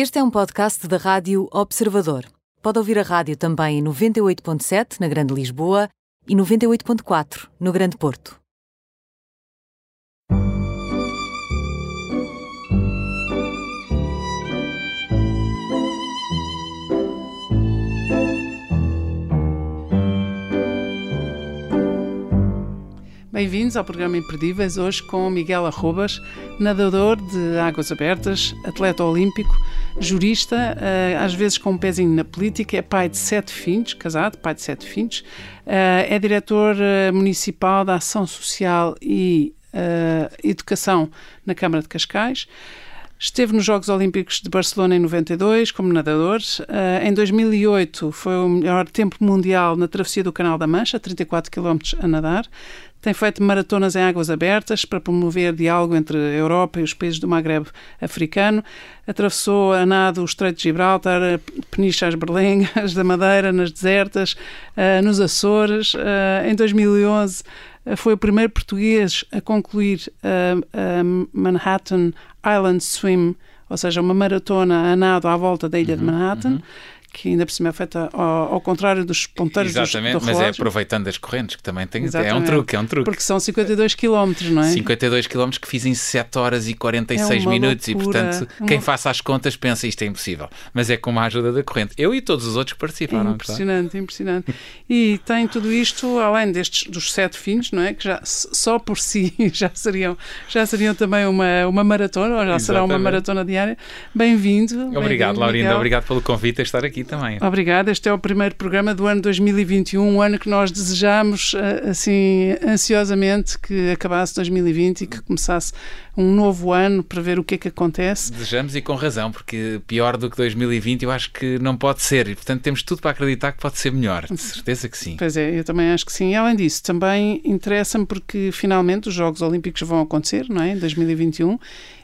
Este é um podcast da Rádio Observador. Pode ouvir a rádio também em 98.7 na Grande Lisboa e 98.4 no Grande Porto. Bem-vindos ao programa Imperdíveis, hoje com Miguel Arrobas, nadador de águas abertas, atleta olímpico, jurista, eh, às vezes com um pezinho na política, é pai de sete filhos, casado, pai de sete filhos, eh, é diretor eh, municipal da Ação Social e Educação na Câmara de Cascais. Esteve nos Jogos Olímpicos de Barcelona em 92 como nadador. Uh, em 2008 foi o melhor tempo mundial na travessia do Canal da Mancha, 34 km a nadar. Tem feito maratonas em águas abertas para promover diálogo entre a Europa e os países do Maghreb africano. Atravessou a nado o Estreito de Gibraltar, Peniche Berlengas, da Madeira, nas desertas, uh, nos Açores. Uh, em 2011 foi o primeiro português a concluir a Manhattan Island Swim, ou seja, uma maratona a nado à volta da ilha uhum, de Manhattan. Uhum que ainda por cima é feita ao, ao contrário dos ponteiros Exatamente, dos, do mas é aproveitando as correntes, que também tem. Exatamente. É um truque, é um truque. Porque são 52 km, não é? 52 km que fiz em 7 horas e 46 é minutos loucura. e, portanto, uma... quem faça as contas pensa isto é impossível. Mas é com a ajuda da corrente. Eu e todos os outros que participaram. É impressionante, claro. impressionante. E tem tudo isto, além destes dos sete fins, não é? Que já só por si já seriam, já seriam também uma, uma maratona, ou já Exatamente. será uma maratona diária. Bem-vindo. Obrigado, bem Laurinda. Obrigado pelo convite a estar aqui também. Obrigada. Este é o primeiro programa do ano 2021, um ano que nós desejamos eh, assim ansiosamente que acabasse 2020 e que começasse um novo ano para ver o que é que acontece. Desejamos e com razão, porque pior do que 2020 eu acho que não pode ser e, portanto, temos tudo para acreditar que pode ser melhor. De certeza que sim. Pois é, eu também acho que sim. E, além disso, também interessa-me porque finalmente os Jogos Olímpicos vão acontecer, não é? Em 2021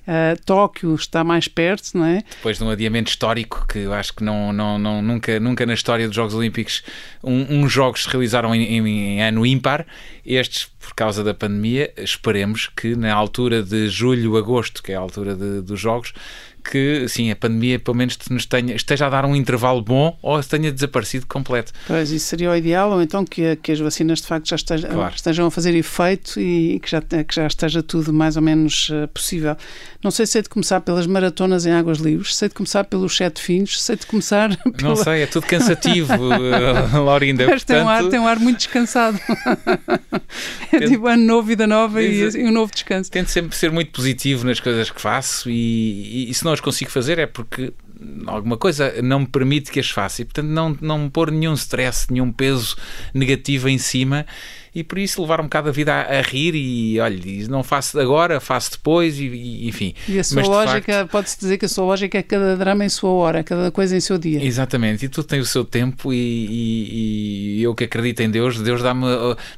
Uh, Tóquio está mais perto, não é? Depois de um adiamento histórico que eu acho que não, não, não, nunca, nunca na história dos Jogos Olímpicos um, uns jogos se realizaram em, em, em ano ímpar, estes por causa da pandemia, esperemos que na altura de julho, agosto, que é a altura de, dos jogos, que sim, a pandemia pelo menos nos tenha, esteja a dar um intervalo bom ou tenha desaparecido completo. Pois, isso seria o ideal, ou então que, que as vacinas de facto já estejam, claro. estejam a fazer efeito e que já, que já esteja tudo mais ou menos uh, possível. Não sei se é de começar pelas maratonas em águas livres, sei de começar pelos sete fins, sei de começar. Pela... Não sei, é tudo cansativo, uh, Laurinda. Mas portanto... tem, um ar, tem um ar muito descansado. é Tento... tipo ano novo, vida nova e, e, um novo descanso. Tento sempre ser muito positivo nas coisas que faço e, e, e se não as consigo fazer é porque alguma coisa não me permite que as faça e portanto não, não me pôr nenhum stress, nenhum peso negativo em cima e por isso levar um bocado a vida a, a rir e olha, não faço agora, faço depois e, e enfim. E a sua Mas, lógica, facto... pode-se dizer que a sua lógica é cada drama em sua hora, cada coisa em seu dia. Exatamente, e tudo tem o seu tempo e, e, e eu que acredito em Deus, Deus dá-me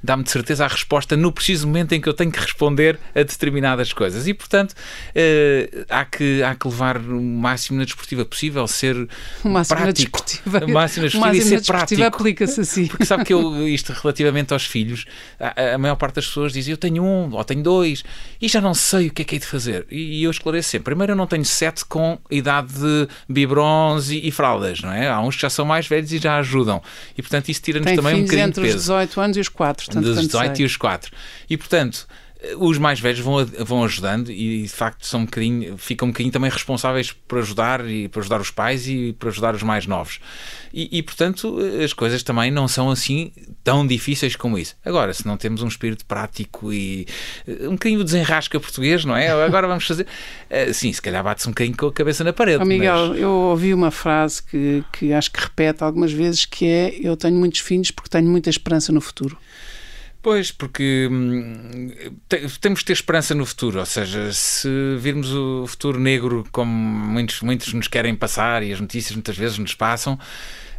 dá de certeza a resposta no preciso momento em que eu tenho que responder a determinadas coisas e portanto uh, há, que, há que levar o máximo na desportiva possível, ser o máximo prático. Na desportiva. O máximo na desportiva e ser prático. aplica-se assim. Porque sabe que eu, isto relativamente aos filhos, a, a, maior parte das pessoas diz eu tenho um ou tenho dois e já não sei o que é que hei de fazer. E, e eu esclareço sempre. Primeiro, eu não tenho sete com idade de biberons e, e, fraldas, não é? Há uns que já são mais velhos e já ajudam. E portanto, isso tira-nos também um bocadinho entre de peso. os 18 anos e os 4. Tanto, Dos 18 e os 4. E portanto os mais velhos vão, vão ajudando e de facto são um bocadinho, ficam um bocadinho também responsáveis por ajudar e por ajudar os pais e por ajudar os mais novos. E, e, portanto as coisas também não são assim tão difíceis como isso. Agora, se não temos um espírito prático e eh, um bocadinho desenrasca português, não é? Agora vamos fazer. Eh, sim, se calhar bate-se um bocadinho com a cabeça na parede. Oh, Miguel, mas... eu ouvi uma frase que, que acho que repete algumas vezes que é eu tenho muitos filhos porque tenho muita esperança no futuro. Pois, porque hum, temos de ter esperança no futuro, ou seja, se virmos o futuro negro como muitos, muitos nos querem passar e as notícias muitas vezes nos passam,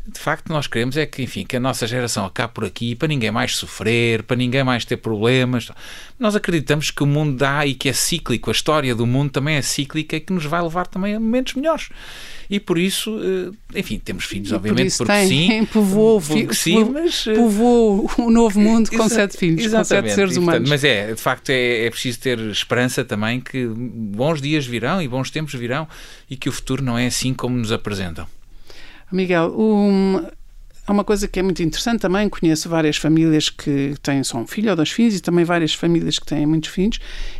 de facto nós queremos é que, enfim, que a nossa geração acabe por aqui para ninguém mais sofrer, para ninguém mais ter problemas. Nós acreditamos que o mundo dá e que é cíclico, a história do mundo também é cíclica e que nos vai levar também a momentos melhores. E por isso, eh, enfim, temos filhos, obviamente, por porque tem, sim. Povoou, porque sim, mas. eh, povoou o novo mundo com sete filhos, com sete exatamente. seres E, portanto, humanos. mas é, de facto, é, é preciso ter esperança também que bons dias virão e bons tempos virão e que o futuro não é assim como nos apresentam. Miguel, um, há uma coisa que é muito interessante também. Conheço várias famílias que têm só um filho ou dois filhos e também várias famílias que têm muitos filhos.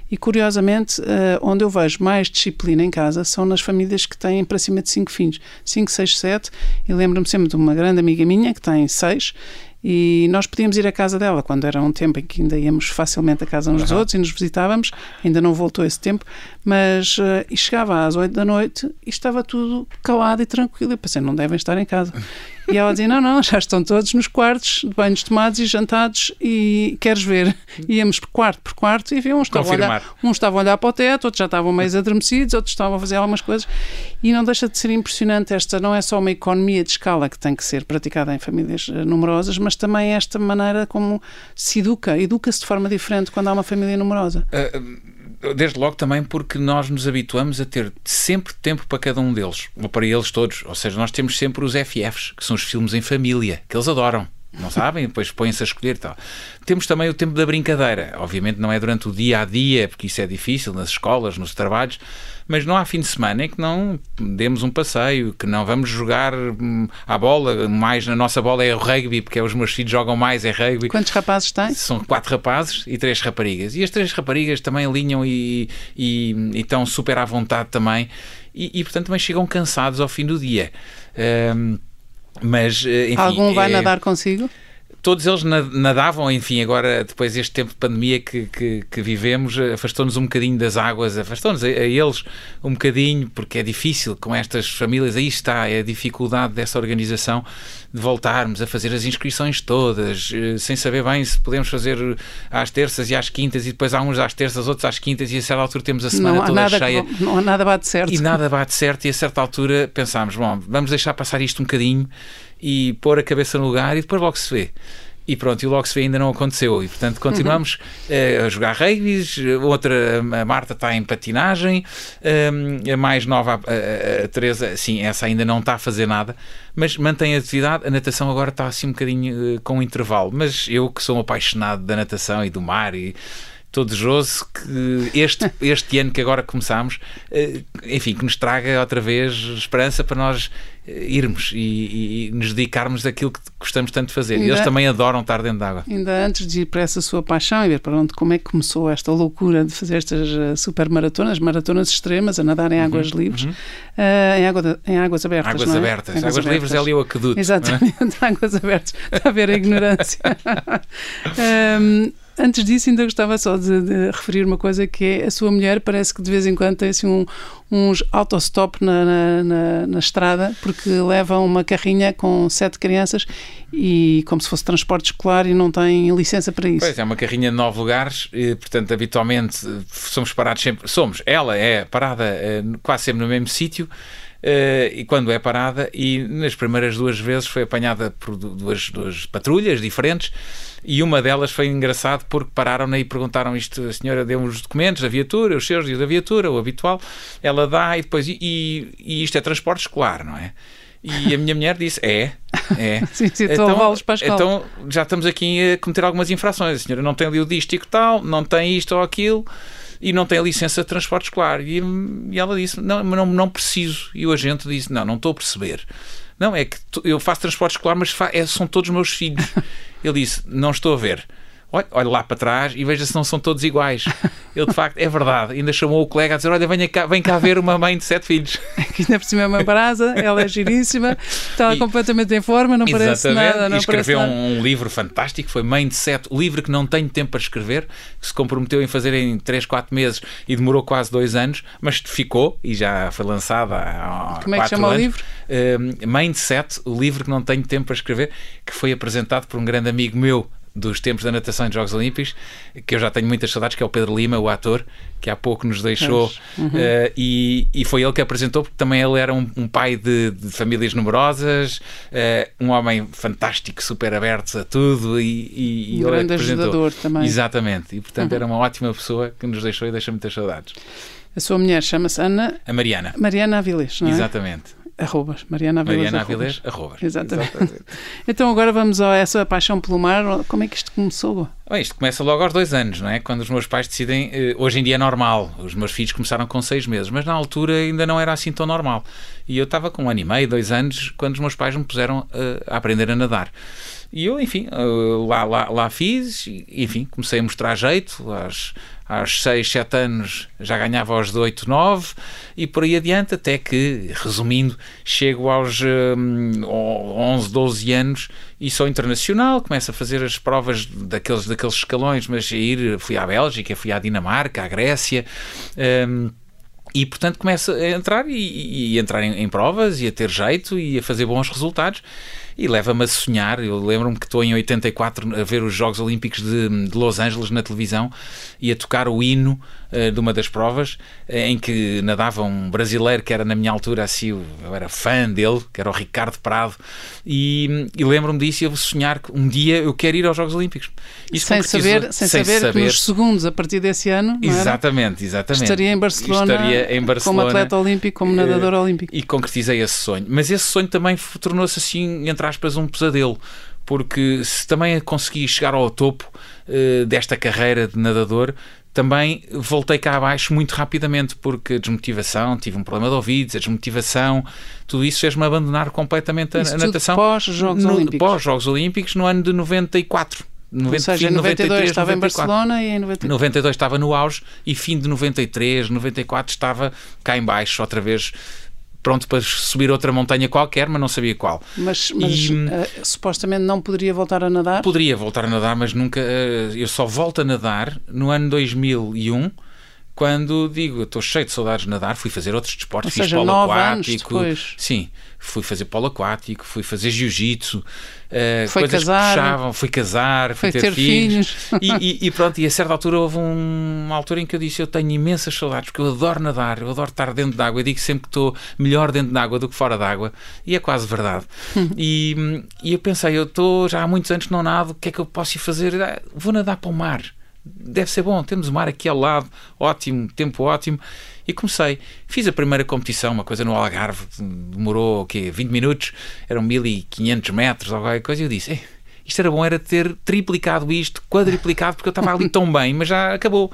E curiosamente, eh, onde eu vejo mais disciplina em casa são nas famílias que têm para cima de cinco filhos 5, 6, 7. E lembro-me sempre de uma grande amiga minha que tem seis. E nós podíamos ir à casa dela quando era um tempo em que ainda íamos facilmente à casa uns dos Aham. outros e nos visitávamos. Ainda não voltou esse tempo, mas e chegava às 8 da noite e estava tudo calado e tranquilo. Eu pensei, não devem estar em casa. E ela dizia: Não, não, já estão todos nos quartos, de banhos tomados e jantados. E queres ver? Íamos quarto por quarto e viam uns estavam a olhar, uns estavam a olhar para o teto, outros já estavam meio adormecidos, outros estavam a fazer algumas coisas. E não deixa de ser impressionante. Esta não é só uma economia de escala que tem que ser praticada em famílias eh, numerosas, mas também esta maneira como se educa. Educa-se de forma diferente quando há uma família numerosa. Uh, Desde logo também porque nós nos habituamos a ter sempre tempo para cada um deles, ou para eles todos. Ou seja, nós temos sempre os FFs, que são os filmes em família, que eles adoram. Não sabem? Depois põem-se a escolher tal. Temos também o tempo da brincadeira. Obviamente não é durante o dia a dia, porque isso é difícil nas escolas, nos trabalhos, mas não há fim de semana em que não demos um passeio, que não vamos jogar hum, à bola. Mais na nossa bola é o rugby, porque os meus filhos jogam mais, é rugby. Quantos rapazes têm? São quatro rapazes e três raparigas. E as três raparigas também alinham e, e, e estão super à vontade também. E, e, portanto, também chegam cansados ao fim do dia. Ahm, mas, eh, enfim. Algum vai é- nadar consigo? Todos eles na- nadavam, enfim, agora, depois deste tempo de pandemia que, que, que vivemos, afastou-nos um bocadinho das águas, afastou-nos a, a eles um bocadinho, porque é difícil com estas famílias. Aí está é a dificuldade dessa organização de voltarmos a fazer as inscrições todas, eh, sem saber bem se podemos fazer às terças e às quintas, e depois há uns às terças, outros às quintas, e a certa altura temos a semana Não toda cheia. que- não há nada bate certo. E nada bate certo, e a certa altura pensámos: bom, vamos deixar passar isto um bocadinho e pôr a cabeça no lugar e depois logo se vê. E pronto, e o logo se vê ainda não aconteceu. E portanto continuamos eh, a jogar rugby. Outra, a Marta está em patinagem. eh, a mais nova, a, a- a Teresa, sim, essa ainda não está a fazer nada, mas mantém a atividade. A natação agora está assim um bocadinho eh, com um intervalo. Mas eu que sou um apaixonado da natação e do mar e estou desejoso que este, este ano que agora começamos, eh, enfim, que nos traga outra vez esperança para nós irmos e, e- e nos dedicarmos àquilo que gostamos tanto de fazer. Ainda- Eles também adoram estar dentro d'água. Ainda antes de ir para essa sua paixão e ver para onde, como é que começou esta loucura de fazer estas eh, super maratonas, maratonas extremas, a nadar em águas livres, eh, em, água de- em águas abertas. Uhum, Águas é? abertas. Águas, livres é ali o aqueduto. é? Exatamente, águas abertas. Está a ver a ignorância. Ahm, antes disso, ainda gostava só de, de referir uma coisa que é a sua mulher parece que de vez em quando tem assim um, uns autostop na, na, na, na estrada porque leva uma carrinha com sete crianças e como se fosse transporte escolar e não tem licença para isso. Pois é, uma carrinha de nove lugares, e, portanto, habitualmente somos parados sempre. Somos, ela é parada eh, quase sempre no mesmo sítio. Eh, e quando é parada, e nas primeiras duas vezes foi apanhada por du- duas, duas patrulhas diferentes, e uma delas foi engraçado porque pararam-na e perguntaram isto: a senhora deu os documentos da viatura, os seus e da viatura, o habitual, ela dá e depois, e, e- isto é transporte escolar, não é? E a minha mulher disse: é, é. Sim, sim, a escola. então já estamos aqui a cometer algumas infrações. A senhora não tem ali o dístico tal, não tem isto ou aquilo e não tem a licença de transporte escolar. E, e ela disse: não, não, não preciso. E o agente disse: não, não estou a perceber. Não, é que eu faço transporte escolar, mas é- são todos meus filhos. Ele disse: não estou a ver. Olha, lá para trás e veja se não são todos iguais. Ele, de facto, é verdade. Ainda chamou o colega a dizer: Olha, venha cá, vem cá ver uma mãe de sete filhos. Que ainda por cima é uma brasa, ela é giríssima, está E- completamente em forma, não parece nada. Não e escreveu parece nada. um, um livro fantástico, foi Mãe de Sete, o livro que não tenho tempo para escrever, que se comprometeu em fazer em 3, 4 meses e demorou quase dois anos, mas ficou e já foi lançado há Como é que chama o anos. livro? Uh, Mãe de Sete, o livro que não tenho tempo para escrever, que foi apresentado por um grande amigo meu dos tempos da natação e dos Jogos Olímpicos, que eu já tenho muitas saudades, que é o Pedro Lima, o ator, que há pouco nos deixou, uhum. uh, e, e foi ele que apresentou, porque também ele era um, um pai de, de, famílias numerosas, uh, um homem fantástico, super aberto a tudo, e, e, e um grande ajudador também. Exatamente, e portanto uhum. era uma ótima pessoa que nos deixou e deixa muitas saudades. A sua mulher chama-se Ana... A Mariana. Mariana Avilés, não é? Exatamente. Arrobas, Mariana Avilés. Mariana Avilés, arrobas. Exatamente. Exatamente. então agora vamos a essa paixão pelo mar. Como é que isto começou? Bem, isto começa logo aos dois anos, não é? Quando os meus pais decidem. Eh, hoje em dia é normal. Os meus filhos começaram com seis meses, mas na altura ainda não era assim tão normal. E eu estava com um ano e meio, dois anos, quando os meus pais me puseram uh, a aprender a nadar. E eu, enfim, uh, lá, lá, lá fiz, enfim, comecei a mostrar jeito. Às, aos 6, 7 anos já ganhava aos 8, 9 e por aí adiante, até que, resumindo, chego aos um, 11, 12 anos e sou internacional, começo a fazer as provas daqueles, daqueles escalões, mas ir, fui à Bélgica, fui à Dinamarca, à Grécia. Um, e portanto começo a entrar e, e entrar em, em, provas e a ter jeito e a fazer bons resultados e leva-me a sonhar. Eu lembro-me que estou em 84 a ver os Jogos Olímpicos de, de Los Angeles na televisão e a tocar o hino uh, de uma das provas uh, em que nadava um brasileiro que era na minha altura assim, eu era fã dele, que era o Ricardo Prado, e, e lembro-me disso e eu sonhar que um dia eu quero ir aos Jogos Olímpicos. sem saber, sem, sem saber, saber, que nos segundos a partir desse ano exatamente, exatamente. estaria em Barcelona, estaria em Barcelona como atleta olímpico, como nadador uh, olímpico. E concretizei esse sonho. Mas esse sonho também tornou-se assim, entre aspas, um pesadelo porque se também consegui chegar ao topo uh, desta carreira de nadador, também voltei cá abaixo muito rapidamente, porque a desmotivação, tive um problema de ouvidos, a desmotivação, tudo isso fez-me abandonar completamente a, a natação. Pós-Jogos Olímpicos. Pós-Jogos Olímpicos, no ano de 94. 90, Ou seja, em 92 93, estava 94. em Barcelona e em 93... 92 estava no auge e fim de 93, 94 estava cá em baixo outra vez pronto para subir outra montanha qualquer, mas não sabia qual. Mas, mas e, uh, supostamente não poderia voltar a nadar? Poderia voltar a nadar, mas nunca. Uh, eu só volto a nadar no ano 2001 quando digo, estou cheio de saudades de nadar, fui fazer outros desportos, Ou fiz seja, polo aquático. Sim, fui fazer polo aquático, fui fazer jiu-jitsu, uh, foi coisas casar, que puxavam, fui casar, fui ter, ter, filhos. filhos. E, e, e, pronto, e a certa altura houve um, uma altura em que eu disse: Eu tenho imensas saudades, porque eu adoro nadar, eu adoro estar dentro d'água. Eu digo sempre que estou melhor dentro d'água do que fora d'água, e é quase verdade. e, e eu pensei: Eu estou já há muitos anos que não nado, o que é que eu posso ir fazer? Ah, vou nadar para o mar deve ser bom, temos o mar aqui ao lado, ótimo, tempo ótimo. E comecei. Fiz a primeira competição, uma coisa no Algarve, demorou o quê? 20 minutos, eram 1500 metros ou qualquer coisa, e eu disse: isto era bom, era ter triplicado isto, quadriplicado, porque eu estava ali tão bem, mas já acabou.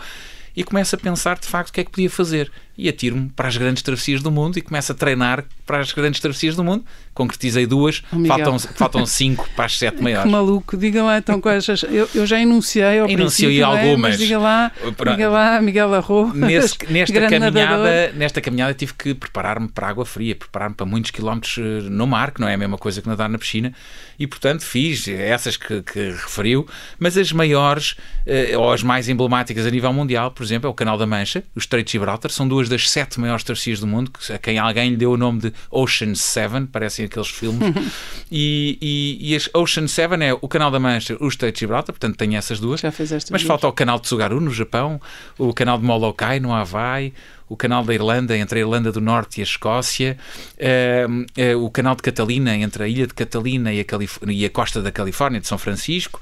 E começo a pensar de facto o que é que podia fazer e atiro-me para as grandes travessias do mundo e começo a treinar para as grandes travessias do mundo. Concretizei duas, oh, faltam, faltam cinco para as sete maiores. Que maluco, diga lá então quais Eu, eu já enunciei ao Enunciei algumas. É, diga lá, diga lá, Miguel Arro. Nesse, nesta, caminhada, nesta caminhada tive que preparar-me para água fria, preparar-me para muitos quilómetros eh, no mar, que não é a mesma coisa que nadar na piscina, e portanto fiz essas que, que referiu, mas as maiores, eh, ou as mais emblemáticas a nível mundial, por exemplo, é o Canal da Mancha, o Estreito de Gibraltar, são duas duas das sete maiores travessias do mundo, a quem alguém lhe deu o nome de Ocean Seven, parecem aqueles filmes. e, e, e Ocean Seven é o Canal da Mancha, o Estreito de Gibraltar, portanto tem essas duas. Já fez estas Mas duas. falta o Canal de Tsugaru, no Japão, o Canal de Molokai, no Havaí, o canal da Irlanda entre a Irlanda do Norte e a Escócia, uh, uh, o canal de Catalina entre a ilha de Catalina e a, Calif e a costa da Califórnia, de São Francisco,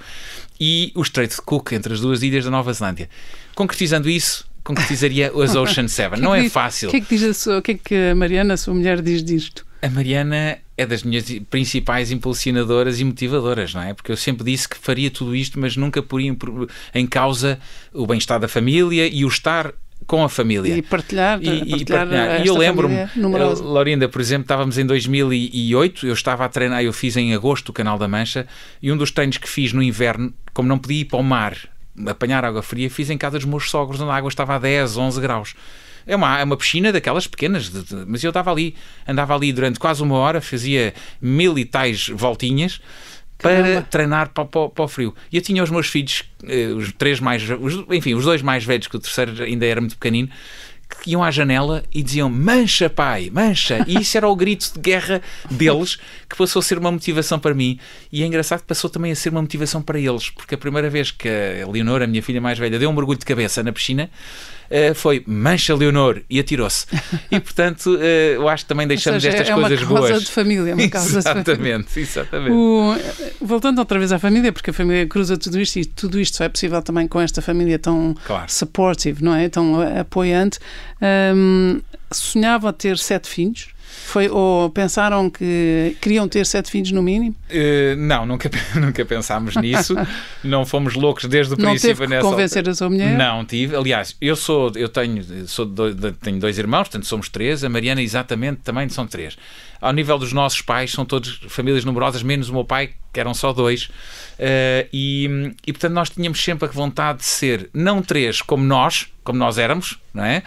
e o Estreito de Cook entre as duas ilhas da Nova Zelândia. Concretizando isso, concretizaria as Ocean Seven. Não é fácil. O que é que diz a sua, que é que a Mariana, a sua mulher, diz disto? A Mariana é das minhas principais impulsionadoras e motivadoras, não é? Porque eu sempre disse que faria tudo isto, mas nunca poria em causa o bem-estar da família e o estar com a família. E partilhar. E, e, partilhar. e eu lembro-me, Laurinda, por exemplo, estávamos em 2008, eu estava a treinar, eu fiz em agosto o Canal da Mancha, e um dos treinos que fiz no inverno, como não podia ir para o mar apanhar água fria, fiz em casa dos meus sogros, onde a água estava a 10, 11 graus. É uma, é uma piscina daquelas pequenas, de, de, mas eu estava ali, andava ali durante quase uma hora, fazia mil e tais voltinhas para Caramba. treinar para, para, para, o frio. E eu tinha os meus filhos, eh, os três mais, os, enfim, os dois mais velhos, que o terceiro ainda era muito pequenino, que iam à janela e diziam mancha, pai, mancha. E isso era o grito de guerra deles que passou a ser uma motivação para mim. E é engraçado que passou também a ser uma motivação para eles, porque a primeira vez que a Leonor, a minha filha mais velha, deu um mergulho de cabeça na piscina, Uh, foi Mancha Leonor e atirou-se. E portanto, uh, eu acho que também deixamos seja, estas é coisas boas. É uma causa de família, uma causa exatamente, de família. exatamente. O, voltando outra vez à família, porque a família cruza tudo isto e tudo isto só é possível também com esta família tão claro. supportive, não é? Tão apoiante. Um, sonhava ter sete filhos. Foi, ou pensaram que queriam ter sete filhos no mínimo? Uh, não, nunca, nunca pensámos nisso. não fomos loucos desde o não princípio teve que nessa convencer altura. a sua mulher? Não, tive. Aliás, eu sou, eu tenho, sou dois, tenho dois irmãos, portanto somos três. A Mariana, exatamente, também são três. Ao nível dos nossos pais, são todos famílias numerosas, menos o meu pai, que eram só dois. Uh, e, e portanto nós tínhamos sempre a vontade de ser, não três como nós, como nós éramos, não é?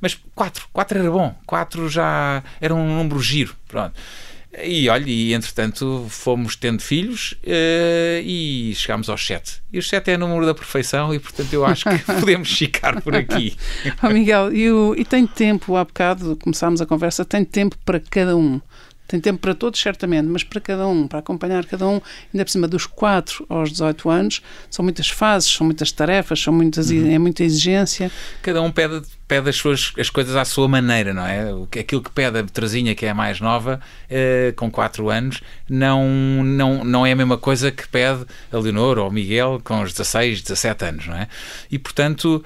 Mas quatro, quatro era bom, quatro já era um número giro, pronto. E olha, e entretanto fomos tendo filhos uh, e chegámos aos sete. E os sete é o número da perfeição e portanto eu acho que podemos ficar por aqui. oh, Miguel, e, o, e tem tempo, há bocado começámos a conversa, tem tempo para cada um. Tem tempo para todos, certamente, mas para cada um, para acompanhar cada um, ainda por cima dos 4 aos 18 anos, são muitas fases, são muitas tarefas, são muitas, uhum. é muita exigência. Cada um pede, pede as, suas, as coisas à sua maneira, não é? Aquilo que pede a Terezinha, que é a mais nova, eh, com 4 anos, não, não, não é a mesma coisa que pede a Leonor ou o Miguel com os 16, 17 anos, não é? E, portanto,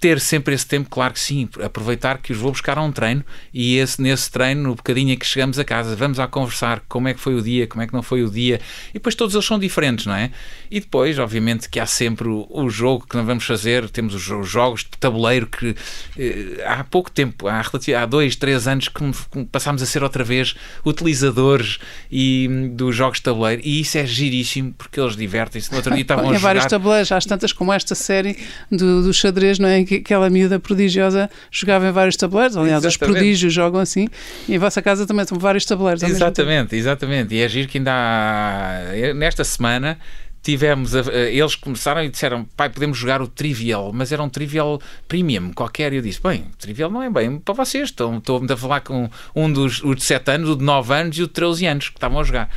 ter sempre esse tempo, claro que sim, aproveitar que os vou buscar a um treino e esse, nesse treino, no bocadinho em que chegamos a casa, vamos a conversar como é que foi o dia, como é que não foi o dia, e depois todos eles são diferentes, não é? E depois, obviamente, que há sempre o, o jogo que nós vamos fazer, temos os, os jogos de tabuleiro que eh, há pouco tempo, há, há dois, três anos que passámos a ser outra vez utilizadores e, dos jogos de tabuleiro, e isso é giríssimo porque eles divertem-se. No outro dia estavam a jogar... vários tabuleiros, há tantas como esta série do, do xadrez, não é? Que aquela miúda prodigiosa jogava em vários tabuleiros. Aliás, exatamente. os prodígios jogam assim. E em vossa casa também são vários tabuleiros. Exatamente, exatamente. E é giro que ainda há, nesta semana tivemos, eles começaram e disseram, pai, podemos jogar o Trivial, mas era um Trivial Premium qualquer, e eu disse, bem, Trivial não é bem para vocês, estou, estou a falar com um dos o de 7 anos, o de 9 anos e o de 13 anos, que estavam a jogar.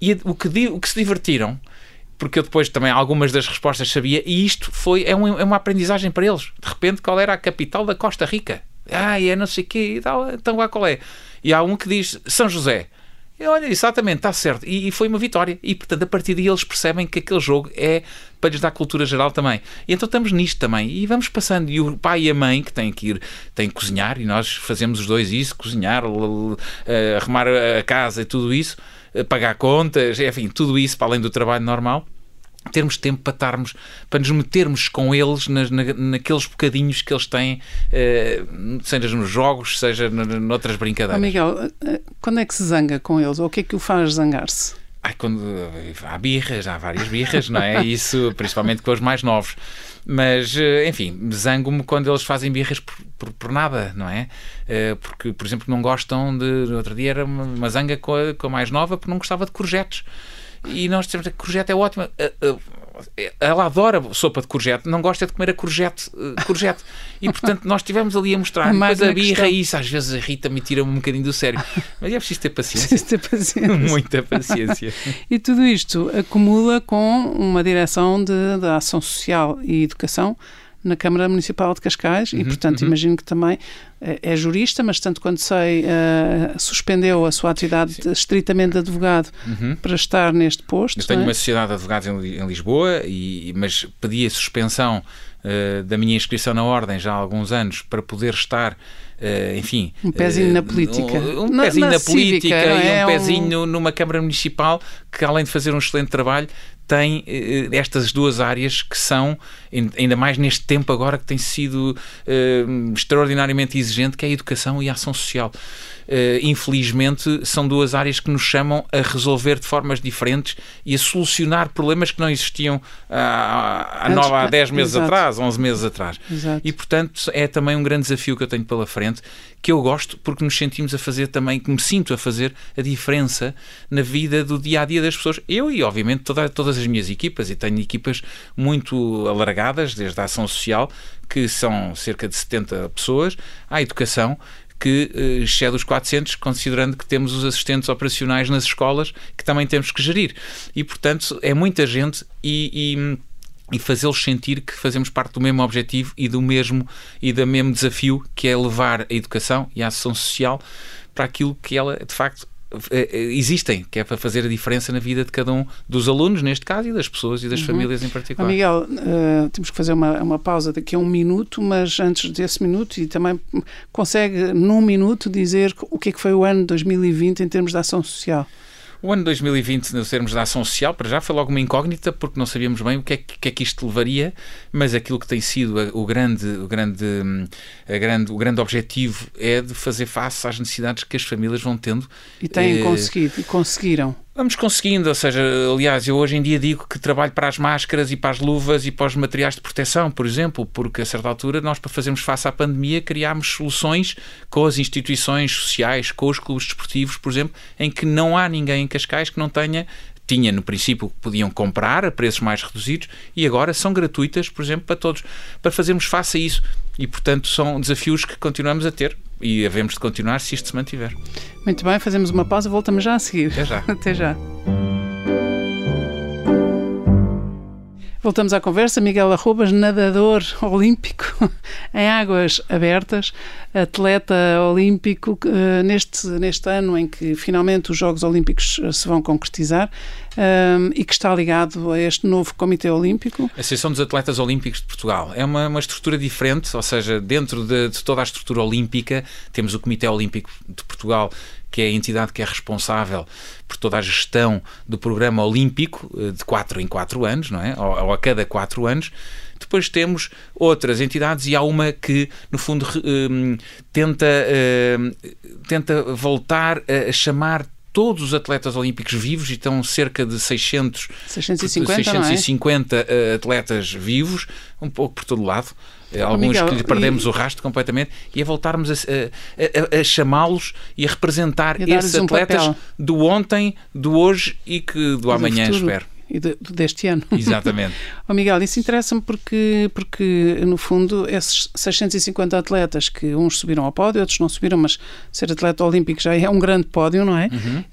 E o que, o que se divertiram porque eu depois também algumas das respostas sabia, e isto foi é, um, é uma aprendizagem para eles. De repente, qual era a capital da Costa Rica? Ah, é não sei o quê, então lá qual é? E há um que diz São José. E olha, exatamente, está certo. E, e, foi uma vitória. E, portanto, a partir daí eles percebem que aquele jogo é para lhes dar cultura geral também. E então estamos nisto também. E vamos passando. E o pai e a mãe, que têm que ir, têm que cozinhar, e nós fazemos os dois isso, cozinhar, arrumar a casa e tudo isso eh, pagar contas, enfim, tudo isso para além do trabalho normal termos tempo para estarmos, para nos metermos com eles na, na, naqueles bocadinhos que eles têm, eh, seja nos jogos, seja noutras brincadeiras. Oh, Miguel, eh, quando é que se zanga com eles? Ou o que é que o faz zangar-se? Ai, quando, há birras, há várias birras, não é? Isso, principalmente com os mais novos. Mas, enfim, zango-me quando eles fazem birras por, por, por, nada, não é? Porque, por exemplo, não gostam de. Outro dia era uma zanga com a, com a mais nova porque não gostava de courgettes. E nós dizemos que courgette é ótima. Ela adora sopa de courgette, não gosta de comer a courgette. Eh, courgette. E portanto nós estivemos ali a mostrar. Mas a birra e isso às vezes irrita-me e tira-me um bocadinho do sério. Mas é preciso ter paciência. Preciso ter paciência. Muita paciência. e tudo isto acumula com uma direção de, de ação social e educação na Câmara Municipal de Cascais uhum, e, portanto, uhum. imagino que também é, é jurista, mas tanto quanto sei, uh, suspendeu a sua atividade Sim. estritamente de advogado uhum. para estar neste posto. Eu tenho é? uma sociedade de advogados em, Lisboa, e, mas pedi a suspensão uh, da minha inscrição na Ordem já há alguns anos para poder estar enfim. Um pezinho uh, na política. Um, um pezinho na, na, política cívica, e é? um pezinho um... numa Câmara Municipal que, além de fazer um excelente trabalho, tem eh, estas duas áreas que são, ainda mais neste tempo agora que tem sido eh, extraordinariamente exigente, que é a educação e a ação social. Uh, infelizmente, são duas áreas que nos chamam a resolver de formas diferentes e a solucionar problemas que não existiam há, há, há 10 meses exato. atrás, 11 meses atrás. Exato. E, portanto, é também um grande desafio que eu tenho pela frente que eu gosto porque nos sentimos a fazer também, que me sinto a fazer a diferença na vida do dia a dia das pessoas. Eu e, obviamente, toda, todas as minhas equipas, e tenho equipas muito alargadas, desde a ação social, que são cerca de 70 pessoas, à educação, que uh, excede os 400, considerando que temos os assistentes operacionais nas escolas, que também temos que gerir. E, portanto, é muita gente e, e e fazê-los sentir que fazemos parte do mesmo objetivo e do mesmo e do mesmo desafio que é levar a educação e a ação social para aquilo que ela de facto existem, que é para fazer a diferença na vida de cada um dos alunos, neste caso, e das pessoas e das uhum. famílias em particular. Oh, Miguel, uh, temos que fazer uma, uma pausa daqui a um minuto, mas antes desse minuto, e também consegue num minuto dizer o que é que foi o ano de 2020 em termos de ação social? O ano 2020, nos termos da ação social, para já foi logo uma incógnita, porque não sabíamos bem o que é que, que, é que isto levaria, mas aquilo que tem sido o grande, o, grande, a grande, o grande objetivo é de fazer face às necessidades que as famílias vão tendo. E têm eh, conseguido, e conseguiram. Vamos conseguindo, ou seja, aliás, eu hoje em dia digo que trabalho para as máscaras e para as luvas e para os materiais de proteção, por exemplo, porque a certa altura nós, para fazermos face à pandemia, criámos soluções com as instituições sociais, com os clubes desportivos, por exemplo, em que não há ninguém em Cascais que não tenha tinha no princípio podiam comprar a preços mais reduzidos e agora são gratuitas, por exemplo, para todos, para fazermos face a isso. E, portanto, são desafios que continuamos a ter e havemos de continuar se isto se mantiver. Muito bem, fazemos uma pausa, voltamos já a seguir. Até já. Até já. Voltamos à conversa. Miguel Arrobas, nadador olímpico em águas abertas, atleta olímpico uh, neste, neste ano em que finalmente os Jogos Olímpicos eh, se vão concretizar um, e que está ligado a este novo Comitê Olímpico. A Associação dos Atletas Olímpicos de Portugal é uma, uma estrutura diferente, ou seja, dentro de, de toda a estrutura olímpica temos o Comitê Olímpico de Portugal que é a entidade que é responsável por toda a gestão do programa olímpico eh, de 4 em 4 anos, não é? Ou, ou, a cada 4 anos. Depois temos outras entidades e há uma que, no fundo, um, tenta, um, tenta voltar a chamar todos os atletas olímpicos vivos e estão cerca de 600, 650, 650 é? atletas vivos, um pouco por todo lado. Alguns Miguel, que lhe perdemos e... o rastro completamente e a voltarmos a, a, a, a chamá-los e a representar e esses atletas um do ontem, do hoje e que do amanhã, espero e de, deste ano. Exatamente. oh Miguel, isso interessa-me porque, porque, no fundo, esses 650 atletas que uns subiram ao pódio, outros não subiram, mas ser atleta olímpico já é um grande pódio, não é? Uhum.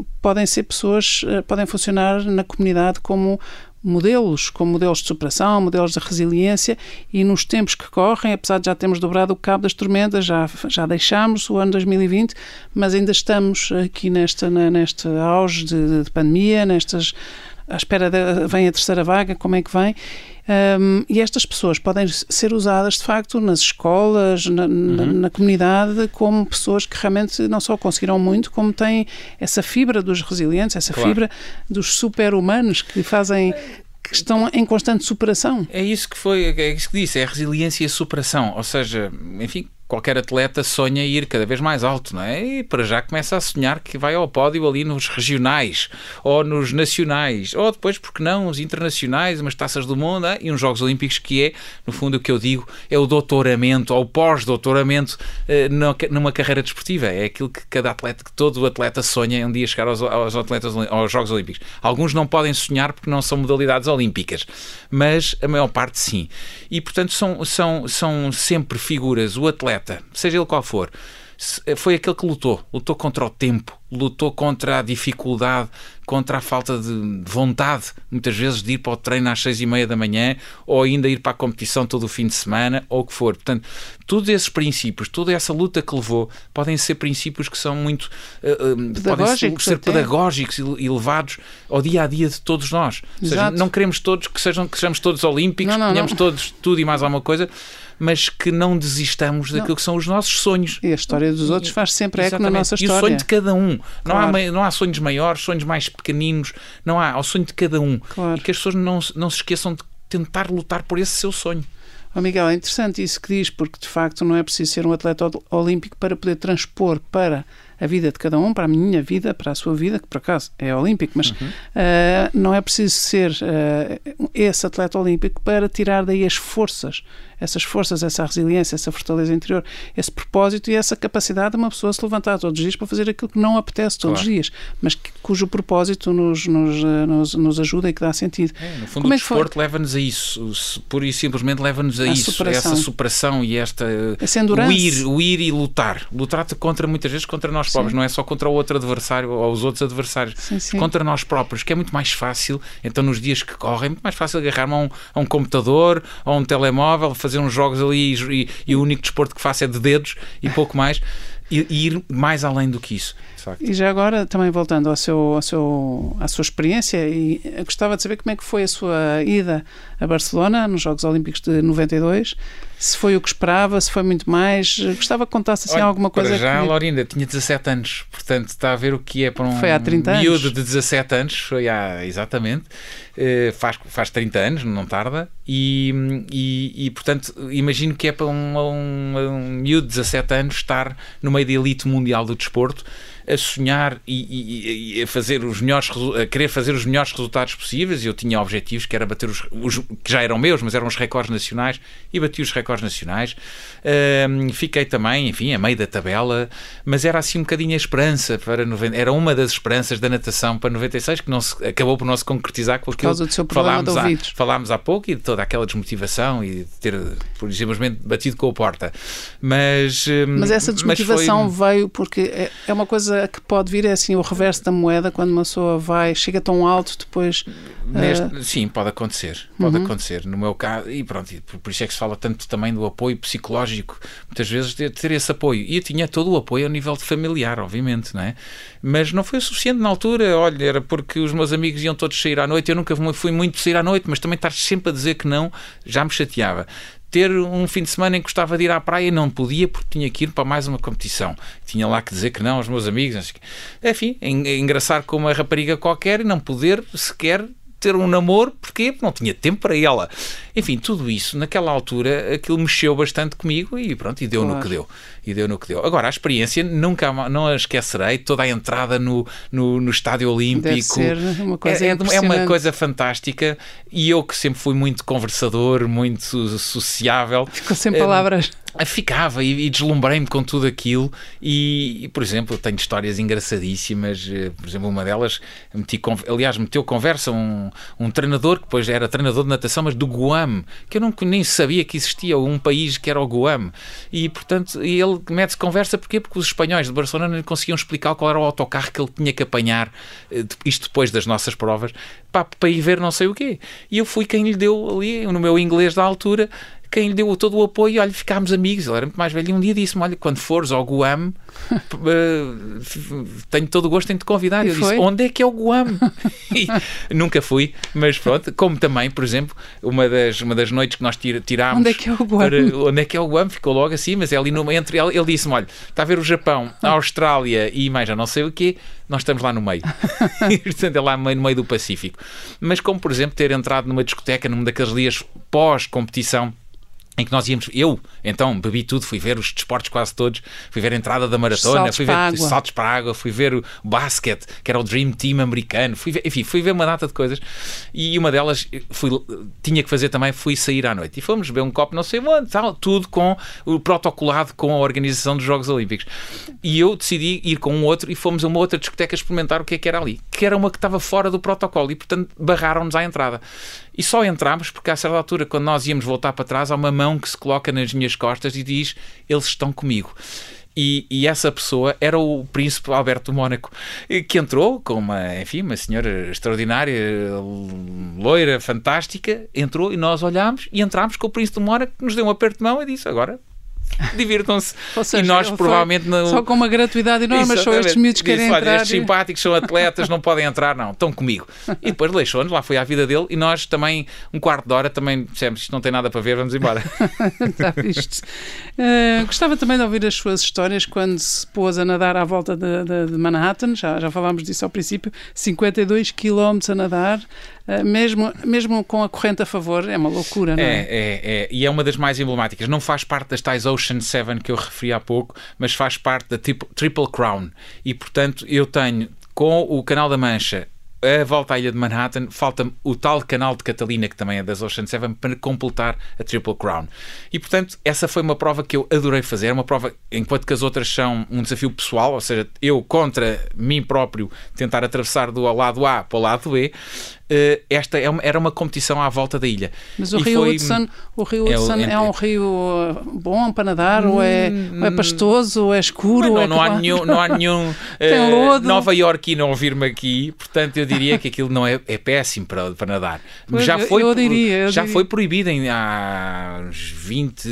Um, podem ser pessoas, eh, podem funcionar na comunidade como modelos, como modelos de superação, modelos de resiliência e nos tempos que correm, apesar de já termos dobrado o cabo das tormentas, já, já deixámos o ano 2020, mas ainda estamos aqui nesta, neste auge de, de pandemia, nestas à espera de, vem a terceira vaga, como é que vem? Um, e estas pessoas podem ser usadas de facto nas escolas, na, uhum. na, na, comunidade, como pessoas que realmente não só conseguiram muito, como têm essa fibra dos resilientes, essa claro. fibra dos super-humanos que fazem que estão em constante superação. É isso que foi, é isso que disse, é resiliência e superação. Ou seja, enfim, qualquer atleta sonha ir cada vez mais alto, não é? E para já começa a sonhar que vai ao pódio ali nos regionais, ou nos nacionais, ou depois, porque não, os internacionais, umas taças do mundo é? e uns Jogos Olímpicos, que é, no fundo, o que eu digo, é o doutoramento, ou pós-doutoramento eh, numa carreira desportiva. É aquilo que cada atleta, que todo atleta sonha um dia chegar aos, aos, atletas, aos Jogos Olímpicos. Alguns não podem sonhar porque não são modalidades olímpicas, mas a maior parte sim. E, portanto, são, são, são sempre figuras, o atleta atleta, seja ele qual for, foi aquele que lutou, lutou contra o tempo, lutou contra a dificuldade, contra a falta de vontade, muitas vezes, de ir para o treino às seis e meia da manhã ou ainda ir para a competição todo o fim de semana ou o que for. Portanto, todos esses princípios, toda essa luta que levou, podem ser princípios que são muito. Uh, podem ser, ser pedagógicos e levados ao dia a dia de todos nós. Ou seja, não queremos todos que, sejam, que sejamos todos olímpicos, não, não, que tenhamos todos tudo e mais alguma coisa mas que não desistamos daquilo não. que são os nossos sonhos. E a história dos outros faz sempre eco na nossa história. E o sonho de cada um. Claro. Não, há, não há sonhos maiores, sonhos mais pequeninos, não há. Há o sonho de cada um. Claro. E que as pessoas não, não se esqueçam de tentar lutar por esse seu sonho. Oh Miguel, é interessante isso que diz, porque de facto não é preciso ser um atleta olímpico para poder transpor para a vida de cada um, para a minha vida, para a sua vida, que por acaso é olímpico, mas uhum. uh, não é preciso ser uh, esse atleta olímpico para tirar daí as forças essas forças, essa resiliência, essa fortaleza interior, esse propósito e essa capacidade de uma pessoa se levantar todos os dias para fazer aquilo que não apetece todos claro. os dias, mas que, cujo propósito nos, nos, eh, nos, nos, ajuda e que dá sentido. É, no fundo, Como o é desporto leva-nos a isso, pura e simplesmente leva-nos a, a, isso, superação. essa superação e esta. Essa endurance. O ir, o ir e lutar. Lutar contra, muitas vezes, contra nós próprios, sim. não é só contra o outro adversário ou os outros adversários, sim, sim. contra nós próprios, que é muito mais fácil, então, nos dias que correm, é muito mais fácil agarrar-me a um, a um computador, a um telemóvel, fazer uns jogos ali e, e, o único desporto que faço é de dedos e pouco mais. E, e ir mais além do que isso. E já agora, também voltando ao seu, ao seu, à sua experiência, e gostava de saber como é que foi a sua ida a Barcelona, nos Jogos Olímpicos de 92, se foi o que esperava, se foi muito mais. Gostava que contasse assim Olha, alguma coisa. Para já, que... Laurinda, tinha 17 anos, portanto está a ver o que é para um foi há 30 miúdo anos. de 17 anos, foi há, exatamente, uh, faz, faz 30 anos, não tarda, e, e, e, portanto imagino que é para um, um, um miúdo de 17 anos estar no meio da elite mundial do desporto a sonhar e, e, e, a fazer os melhores a querer fazer os melhores resultados possíveis. Eu tinha objetivos que era bater os, os que já eram meus, mas eram os recordes nacionais e bati os recordes nacionais. Uh, fiquei também, enfim, a meio da tabela, mas era assim um bocadinho a esperança para 90, era uma das esperanças da natação para 96 que não se, acabou por não se concretizar com aquilo que falámos há, falámos há pouco e de toda aquela desmotivação e de ter, por simplesmente, batido com a porta. Mas, mas essa desmotivação mas foi... veio porque é, é uma coisa que pode vir é assim o reverso da moeda quando uma pessoa vai, chega tão alto depois. Neste, uh... Sim, pode acontecer. Pode uhum. acontecer. No meu caso, e pronto, por isso é que se fala tanto também do apoio psicológico, muitas vezes de ter esse apoio. E eu tinha todo o apoio a nível de familiar, obviamente, não é? Mas não foi o suficiente na altura. Olha, era porque os meus amigos iam todos sair à noite. Eu nunca fui muito sair à noite, mas também estar sempre a dizer que não já me chateava ter um fim de semana em que gostava de ir à praia e não podia porque tinha que ir para mais uma competição. Tinha lá que dizer que não aos meus amigos. Enfim, engraçar com uma rapariga qualquer e não poder sequer ter um namoro, porquê? Porque não tinha tempo para ela. Enfim, tudo isso, naquela altura, aquilo mexeu bastante comigo e pronto, e deu claro. no que deu. E deu no que deu. Agora, a experiência, nunca não a esquecerei, toda a entrada no, no, no Estádio Olímpico. Uma coisa é, é uma coisa fantástica e eu que sempre fui muito conversador, muito sociável. Ficou sem palavras. Ficava e, e deslumbrei-me com tudo aquilo. E, e, por exemplo, tenho histórias engraçadíssimas eh, por exemplo, uma delas meti, aliás, meteu conversa um, um treinador que depois era treinador de natação, mas do Guam que eu não, nem sabia que existia um país que era o Guam. E portanto ele mete-se conversa porquê? porque os espanhóis de Barcelona não conseguiam explicar qual era o autocarro que ele tinha que apanhar eh, isto depois das nossas provas para, para ir ver não sei o quê. E eu fui quem lhe deu ali no meu inglês da altura quem lhe deu todo o apoio, e olha, ficámos amigos. Ele era muito mais velho. E um dia disse-me: Olha, quando fores ao Guam, uh, tenho todo o gosto em te convidar. E eu disse: Onde é que é o Guam? nunca fui, mas pronto. Como também, por exemplo, uma das, uma das noites que nós tirámos. Onde é que é o Guam? Para, onde é que é o Guam? Ficou logo assim, mas é ali no, entre ele, ele disse-me: Olha, está a ver o Japão, a Austrália e mais já não sei o quê, nós estamos lá no meio. Portanto, é lá no meio, no meio do Pacífico. Mas como, por exemplo, ter entrado numa discoteca num daqueles dias pós-competição em que nós íamos, eu então bebi tudo, fui ver os desportos quase todos, fui ver a entrada da maratona, saltos fui ver saltos para a água, fui ver o basquete, que era o Dream Team americano, fui ver, enfim, fui ver uma data de coisas e uma delas fui, tinha que fazer também, fui sair à noite e fomos beber um copo, não sei onde, tal, tudo com o protocolado com a organização dos Jogos Olímpicos. E eu decidi ir com um outro e fomos a uma outra discoteca experimentar o que é que era ali, que era uma que estava fora do protocolo e portanto barraram-nos à entrada. E só entramos porque, a certa altura, quando nós íamos voltar para trás, há uma mão que se coloca nas minhas costas e diz: Eles estão comigo. E, e, essa pessoa era o príncipe Alberto Mónaco, que entrou com uma, enfim, uma senhora extraordinária, loira, fantástica, entrou e nós olhámos e entramos com o príncipe do Mónaco, que nos deu um aperto de mão e disse, agora divirtam-se. e nós provavelmente não. Só com uma gratuidade enorme, mas só estes miúdos querem Disse, entrar. estes simpáticos são atletas, não podem entrar, não, estão comigo. E depois deixou-nos, lá foi a vida dele, e nós também, um quarto de hora, também dissemos isto não tem nada para ver, vamos embora. Está visto. Uh, gostava também de ouvir as suas histórias quando se pôs a nadar à volta de, de, de Manhattan, já, já falámos disso ao princípio, 52 km a nadar. Uh, mesmo, mesmo com a corrente a favor, é uma loucura, não é? É, é, é, e é uma das mais emblemáticas. Não faz parte das tais Ocean 7 que eu referi há pouco, mas faz parte da Triple Crown. E, portanto, eu tenho com o Canal da Mancha a volta à ilha de Manhattan, falta-me o tal canal de Catalina, que também é das Ocean Seven, para completar a Triple Crown. E, portanto, essa foi uma prova que eu adorei fazer. Uma prova, enquanto que as outras são um desafio pessoal, ou seja, eu contra mim próprio tentar atravessar do lado A para o lado B, esta é uma, era uma competição à volta da ilha. Mas o e Rio foi, Hudson, o Rio é Hudson é, é, um rio eh, bom para nadar, hum, ou, é, ou é hum, pastoso, ou é escuro? Não, é não, há nenhum, não há nenhum uh, Nova York não ouvir-me aqui, portanto eu diria que aquilo não é, é péssimo para, para nadar. Pois, já foi, eu diria, eu já diria. foi proibido em, há uns 20,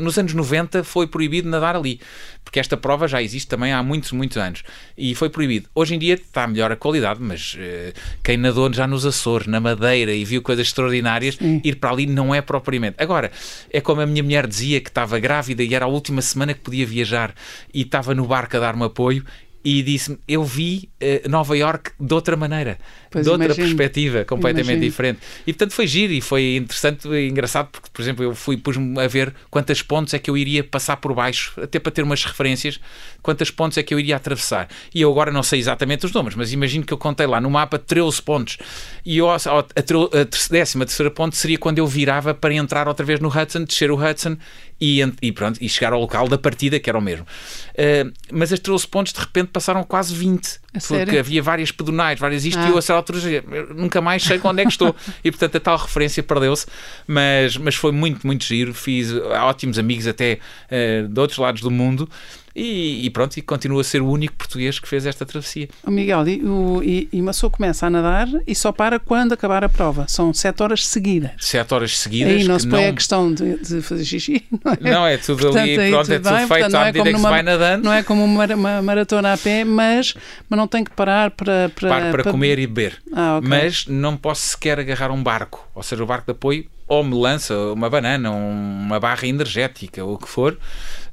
nos anos 90 foi proibido nadar ali porque esta prova já existe também há muitos, muitos anos e foi proibido. Hoje em dia está melhor a qualidade, mas uh, quem nadou já nos Açores, na Madeira e viu coisas extraordinárias, Sim. ir para ali não é propriamente. Agora, é como a minha mulher dizia que estava grávida e era a última semana que podia viajar e estava no barco a dar-me apoio e disse-me: Eu vi uh, Nova York de outra maneira, pois de outra perspectiva, completamente imagino. diferente. E portanto foi giro e foi interessante e engraçado, porque, por exemplo, eu fui pus-me a ver quantas pontes é que eu iria passar por baixo, até para ter umas referências, quantas pontes é que eu iria atravessar. E eu agora não sei exatamente os números, mas imagino que eu contei lá no mapa 13 pontos. E eu, a, a, a décima terceira ponte seria quando eu virava para entrar outra vez no Hudson, descer o Hudson e, e, pronto, e chegar ao local da partida, que era o mesmo. Uh, mas as 13 pontos de repente passaram quase 20, a porque sério? havia várias pedonais, várias isto, ah. e eu a certa altura nunca mais sei onde é que estou. e portanto a tal referência perdeu-se, mas, mas foi muito, muito giro. Fiz ótimos amigos até uh, de outros lados do mundo. E, e, pronto, e continua a ser o único português que fez esta travessia. Miguel, e, o, e, e começa a nadar e só para quando acabar a prova. São sete horas seguidas. Sete horas seguidas. Aí não se põe não... a questão de, de, fazer xixi. Não é, não, é tudo portanto, ali, pronto, tudo é tudo bem, feito à é medida que se vai nadando. Não é como uma, maratona a pé, mas, mas não tem que parar para... Para, para, para, para... comer e beber. Ah, okay. Mas não posso sequer agarrar um barco, ou seja, o barco de apoio ou me lança uma banana, uma barra energética, ou o que for,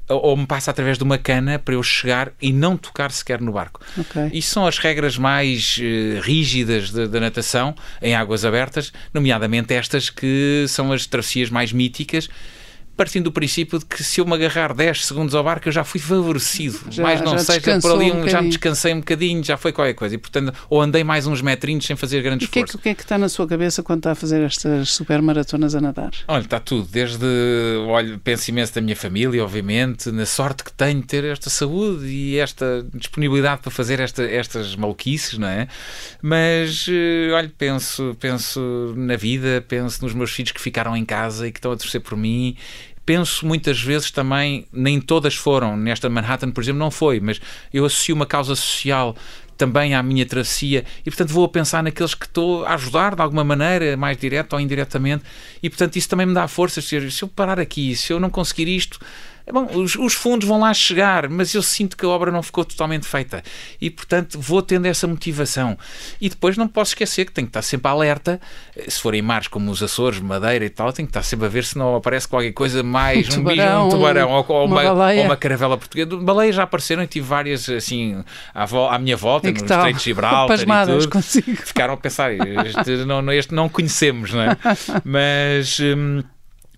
ou me passa através de uma cana para eu chegar e não tocar sequer no barco. Okay. Isso são as regras mais uh, rígidas da natação em águas abertas, nomeadamente estas que são as travessias mais míticas partindo do princípio de que se eu me agarrar 10 segundos ao barco eu já fui favorecido. Já, mais não seja por ali, um, já me descansei um bocadinho, já foi qualquer coisa. E portanto, ou andei mais uns metrinhos sem fazer grande e esforço. O que, é que está na sua cabeça quando está a fazer estas super maratonas a nadar? Olha, está tudo. Desde, olha, penso imenso da minha família, obviamente, na sorte que tenho de ter esta saúde e esta disponibilidade para fazer esta, estas maluquices, não é? Mas, eh, olha, penso, penso na vida, penso nos meus filhos que ficaram em casa e que estão a torcer por mim penso muitas vezes também, nem todas foram, nesta Manhattan, por exemplo, não foi, mas eu associo uma causa social também à minha travessia e, portanto, vou a pensar naqueles que estou a ajudar de alguma maneira, mais direta ou indiretamente, e, portanto, isso também me dá força. Se eu parar aqui, se eu não conseguir isto, bom, os, os, fundos vão lá chegar, mas eu sinto que a obra não ficou totalmente feita e, portanto, vou tendo essa motivação. E depois não posso esquecer que tenho que estar sempre alerta, eh, se forem mares como os Açores, Madeira e tal, tenho que estar sempre a ver se não aparece qualquer coisa mais, um, tubarão, bicho, um tubarão ou, ou uma, uma ou uma caravela portuguesa. Baleias já apareceram e tive várias assim à, à minha volta, no Estreito de Gibraltar e tudo. Consigo. Ficaram a pensar, este não, este não conhecemos, não é? Mas. Hum,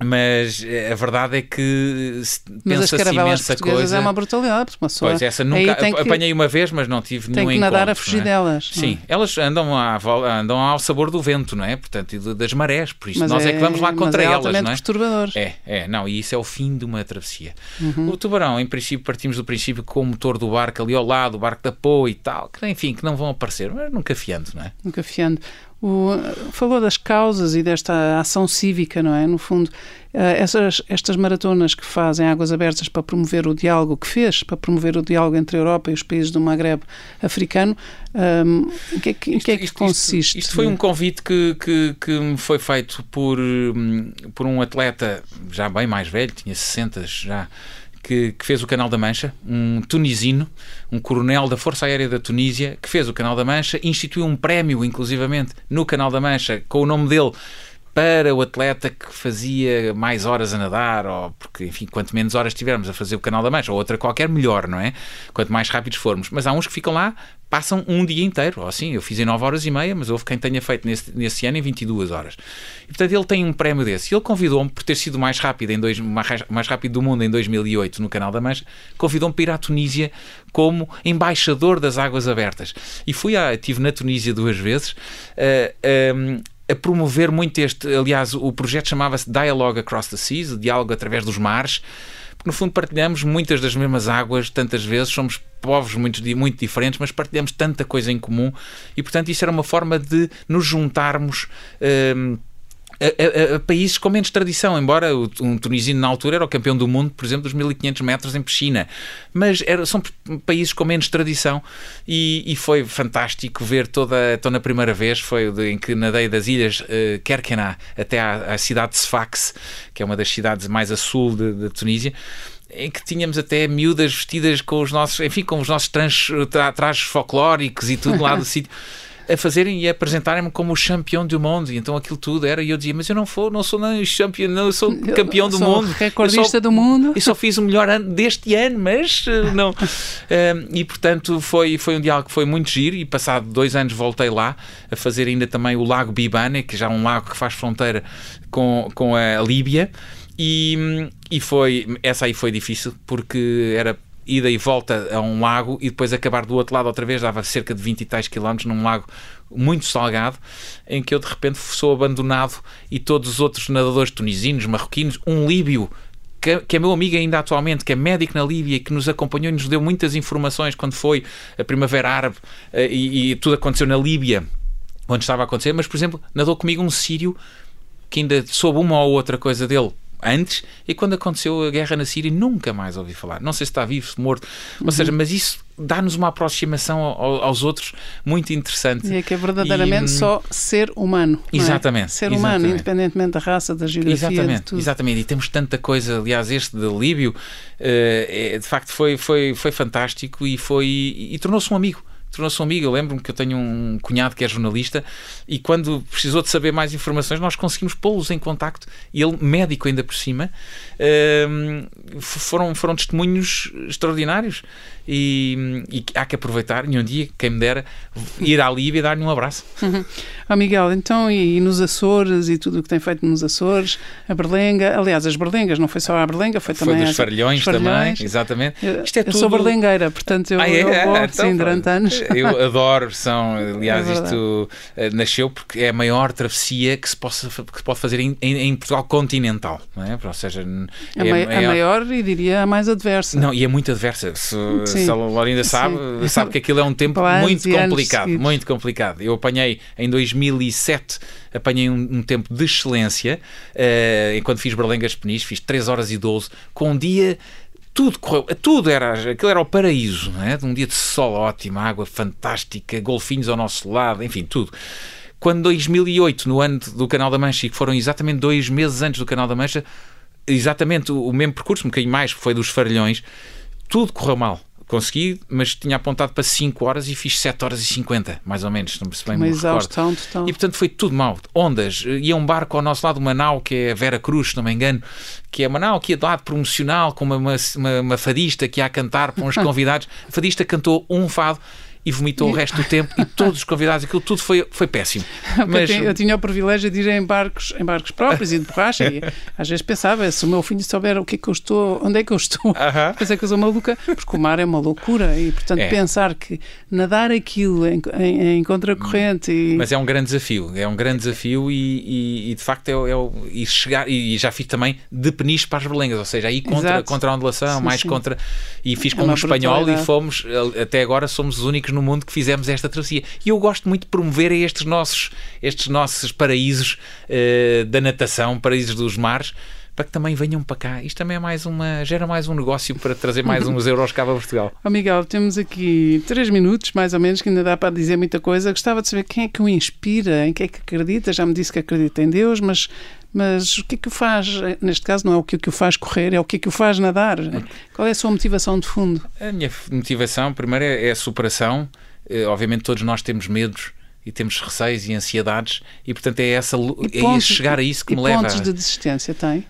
mas eh, a verdade é que pensa-se imensa coisa. é uma brutalidade, uma pessoa. Pois, essa nunca apanhei que, uma vez, mas não tive nenhum encontro. Tem que nadar a fugir é? delas. Sim, é? elas andam, à, andam ao sabor do vento, não é? Portanto, e das marés, por isso mas nós é, é, que vamos lá contra é elas, não é? perturbador. É, é, não, e isso é o fim de uma travessia. Uhum. O tubarão, em princípio, partimos do princípio com o motor do barco ali ao lado, o barco de apoio e tal, que enfim, que não vão aparecer, mas nunca fiando, não é? Nunca fiando. O, falou das causas e desta ação cívica, não é? No fundo, eh, essas, estas maratonas que fazem águas abertas para promover o diálogo, que fez para promover o diálogo entre a Europa e os países do Maghreb africano, um, ehm, em que é que, isto, que, é que isto, consiste? Isto, isto, foi um convite que, que, que me foi feito por, hum, por um atleta já bem mais velho, tinha 60 já, que, que, fez o Canal da Mancha, um tunisino, um coronel da Força Aérea da Tunísia, que fez o Canal da Mancha, instituiu um prémio, inclusivamente, no Canal da Mancha, com o nome dele, para o atleta que fazia mais horas a nadar, ou porque, enfim, quanto menos horas tivermos a fazer o Canal da Mancha, ou outra qualquer, melhor, não é? Quanto mais rápidos formos. Mas há uns que ficam lá, passam um dia inteiro, ou assim, eu fiz em 9 horas e meia, mas houve quem tenha feito nesse, nesse ano em 22 horas. E, portanto, ele tem um prémio desse. Ele convidou-me, por ter sido mais rápido, em dois, mais, mais rápido do mundo em 2008 no Canal da Mancha, convidou-me para ir à Tunísia como embaixador das águas abertas. E fui a, estive na Tunísia duas vezes. Uh, um, a promover muito este. Aliás, o projeto chamava-se Dialogue Across the Seas, o diálogo através dos mares, porque no fundo partilhamos muitas das mesmas águas, tantas vezes, somos povos muito, muito diferentes, mas partilhamos tanta coisa em comum e, portanto, isso era uma forma de nos juntarmos. Um, a, a, a, países com menos tradição, embora um tunisino na altura era o campeão do mundo, por exemplo, dos 1500 metros em piscina, mas era, são países com menos tradição e, e foi fantástico ver toda, toda na primeira vez, foi em que nadei das ilhas uh, Kerkena até à, à, cidade de Sfax, que é uma das cidades mais a sul da Tunísia, em que tínhamos até miúdas vestidas com os nossos, enfim, com os nossos trajes folclóricos e tudo lá do sítio a fazerem e a apresentarem-me como o campeão do mundo. E então aquilo tudo era, e eu dizia, mas eu não vou, não sou nem campeão, não, eu sou campeão eu do sou mundo. Recordista só, do mundo. E só fiz o melhor ano deste ano, mas eh, não. e portanto foi, foi um diálogo que foi muito giro e passado dois anos voltei lá a fazer ainda também o Lago Bibane, que já é um lago que faz fronteira com, com a Líbia. E, e foi, essa aí foi difícil porque era ida e volta a um lago e depois acabar do outro lado outra vez, dava cerca de 20 e tais quilómetros num lago muito salgado, em que eu de repente sou abandonado e todos os outros nadadores tunisinos, marroquinos, um líbio que, que, é meu amigo ainda atualmente, que é médico na Líbia, que nos acompanhou e nos deu muitas informações quando foi a Primavera Árabe eh, e, e tudo aconteceu na Líbia, onde estava a acontecer, mas, por exemplo, nadou comigo um sírio que ainda soube uma ou outra coisa dele antes e quando aconteceu a guerra na Síria nunca mais ouvi falar. Não sei se está vivo, se morto, ou uhum. seja, mas isso dá-nos uma aproximação aos outros muito interessante. E é que é verdadeiramente e, só ser humano. Exatamente. É? Ser humano, exatamente. independentemente da raça, da geografia. Exatamente, exatamente. E temos tanta coisa, aliás, este de Líbio, uh, é, de facto foi, foi, foi fantástico e, foi, e, e tornou-se um amigo tornou-se um amigo. Eu lembro-me que eu tenho um cunhado que é jornalista e quando precisou de saber mais informações, nós conseguimos pô-los em contacto e ele, médico ainda por cima, uh, foram, foram testemunhos extraordinários e, e, há que aproveitar e um dia, quem me dera, ir à Líbia e dar-lhe um abraço. Uhum. Oh, Miguel, então e, e, nos Açores e tudo o que tem feito nos Açores, a Berlenga, aliás, as Berlengas, não foi só a Berlenga, foi também... Foi dos Farelhões também, exatamente. Eu, Isto é eu tudo... sou berlengueira, portanto eu, ah, é? eu vou, então, sim, durante anos. Eu adoro, são, aliás, é isto uh, nasceu porque é a maior travessia que se, possa, que se pode fazer em, em, em Portugal continental, não é? Ou seja... A, é, a maior e diria a mais adversa. Não, e é muito adversa. Se, Sim. se a Lorinda sabe, Sim. sabe que aquilo é um tempo muito complicado, muito complicado. Eu apanhei em 2007, apanhei um, um tempo de excelência, uh, enquanto fiz Berlengas Penis, fiz 3 horas e 12, com um dia tudo correu, tudo era, aquilo era o paraíso, não é? Um dia de sol ótimo, água fantástica, golfinhos ao nosso lado, enfim, tudo. Quando 2008, no ano do Canal da Mancha, e que foram exatamente dois meses antes do Canal da Mancha, exatamente o mesmo percurso, um bocadinho mais, foi dos Farelhões, tudo correu mal consegui, mas tinha apontado para 5 horas e fiz 7 horas e 50, mais ou menos, não se bem Uma me exaustão total. E portanto foi tudo mal. Ondas, ia um barco ao nosso lado, uma nau, que é a Vera Cruz, se não me engano, que é uma nau que ia de lado promocional, com uma, uma, uma fadista que ia a cantar para uns convidados. A fadista cantou um fado e vomitou o resto do tempo e todos os convidados, aquilo tudo foi, foi péssimo. Mas... Eu, tinha o privilégio de ir em barcos, em barcos próprios e de borracha e às vezes pensava, se o meu filho souber o que é que eu estou, onde é que eu estou, uh -huh. pensei que eu sou maluca, porque o mar é uma loucura e portanto é. pensar que nadar aquilo em, em, em contracorrente e... Mas é um grande desafio, é um grande desafio e, e, e de facto é, é, e chegar, e já fiz também de peniche para as berlengas, ou seja, aí contra, contra a ondulação, sim, mais sim. contra, e fiz é com é um espanhol e fomos, até agora somos os únicos no mundo que fizemos esta travessia. E eu gosto muito de promover estes nossos, estes nossos paraísos uh, da natação, paraísos dos mares, para que também venham para cá. Isto também é mais uma, gera mais um negócio para trazer mais uns euros cá para Portugal. Oh, Miguel, temos aqui três minutos, mais ou menos, que ainda dá para dizer muita coisa. Gostava de saber quem é que o inspira, em que é que acredita. Já me disse que acredita em Deus, mas, mas o que é que o faz, neste caso não é o que, é que o faz correr, é o que é que o faz nadar. Qual é a sua motivação de fundo? A minha motivação, primeiro, é, é a superação. Eh, obviamente todos nós temos medos e temos receios e ansiedades e portanto é essa é chegar a isso que me leva pontos de desistência tem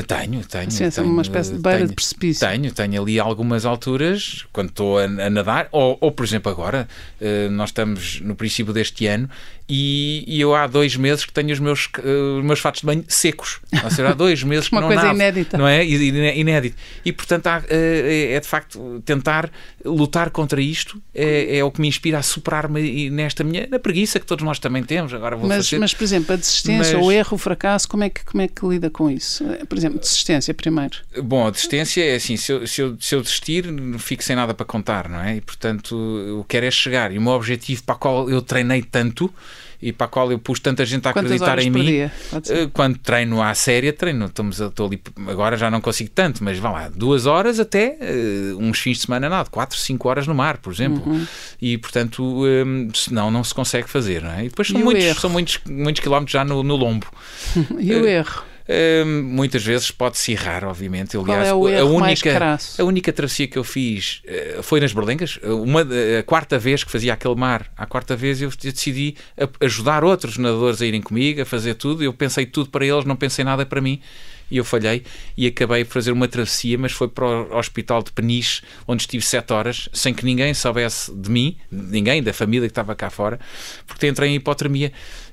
tenho, tenho. Sim, tenho uma espécie de beira tenho, de precipício. Tenho, tenho ali algumas alturas, quando estou a, a nadar, ou, ou, por exemplo agora, uh, nós estamos no princípio deste ano e, e, eu há dois meses que tenho os meus, uh, meus fatos de banho secos. Ou seja, há dois meses que uma não coisa nado, inédita. Não é? Inédito. E portanto há, uh, é de facto tentar lutar contra isto é, é o que me inspira a superar-me nesta minha na preguiça que todos nós também temos. Agora vou mas, fazer. mas, por exemplo, a desistência, Mas- o erro, o fracasso, como é, que, como é que lida com isso? Por exemplo, desistência primeiro. Bom, a desistência é assim, se eu, se, eu, se eu desistir, fico sem nada para contar, não é? E portanto, eu quero é chegar. E o meu objetivo para o qual eu treinei tanto e para o qual eu pus tanta gente a Quantas acreditar em mim. eh, Quando treino à séria, treino, estamos, estou ali, agora já não consigo tanto, mas vá lá, duas horas até eh, uns fins de semana nada, quatro, cinco horas no mar, por exemplo. Uhum. E portanto, eh, senão não se consegue fazer, não é? E depois são E muitos, são muitos, muitos quilómetros já no, no lombo. E o erro? Hum, muitas vezes pode-se errar, obviamente. Qual Aliás, é o a única, a única travessia que eu fiz eh, foi nas Berlengas. Uma, a quarta vez que fazia aquele mar, a quarta vez eu decidi ajudar outros nadadores a irem comigo, a fazer tudo. Eu pensei tudo para eles, não pensei nada para mim. E eu falhei e acabei por fazer uma travessia, mas foi para o hospital de Peniche, onde estive sete horas, sem que ninguém soubesse de mim, ninguém da família que estava cá fora, porque entrei em hipotermia.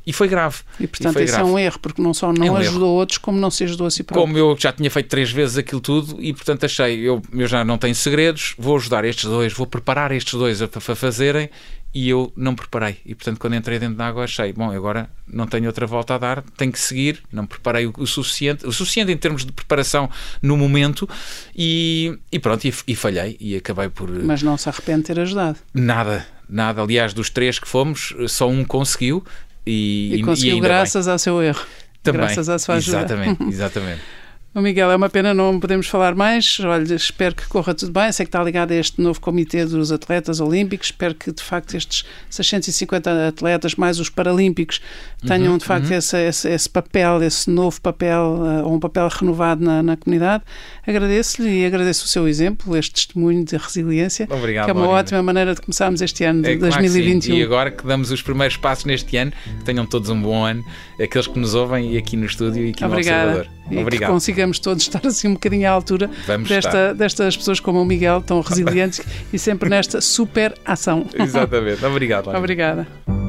E foi grave. E portanto, foi isso grave. é um erro, porque não só não É um ajudou outros, como não se ajudou a si próprio. Como eu já tinha feito três vezes aquilo tudo e, portanto, achei, eu, eu já não tenho segredos, vou ajudar estes dois, vou preparar estes dois a, fazerem e eu não preparei. E, portanto, quando entrei dentro da água, achei, bom, agora não tenho outra volta a dar, tenho que seguir, não preparei o, o suficiente, o suficiente em termos de preparação no momento e, e pronto, e, e falhei e acabei por Mas não se arrepende de ter ajudado. nada, nada. Aliás, dos três que fomos, só um conseguiu e, E, conseguiu bem. graças ao seu erro. Também. Graças à sua ajuda. Exatamente, exatamente. Ô Miguel, é uma pena não podemos falar mais. Olha, espero que corra tudo bem. Sei que está ligado a este novo comitê dos atletas olímpicos. Espero que, de facto, estes 650 atletas, mais os paralímpicos, tenham, de facto, esse, esse, esse papel, esse novo papel, eh, ou um papel renovado na, na comunidade. Agradeço-lhe e agradeço o seu exemplo, este testemunho de resiliência, Obrigado, que é uma Lorena. ótima maneira de começarmos este ano de É, claro que 2021. sim. E agora que damos os primeiros passos neste ano, que tenham todos um bom ano, aqueles que nos ouvem e aqui no estúdio e aqui Obrigada. no Observador. Obrigado. Consigamos todos estar assim um bocadinho à altura desta, destas pessoas como o Miguel, tão resilientes e sempre nesta super ação. Exatamente. Obrigado. Obrigada.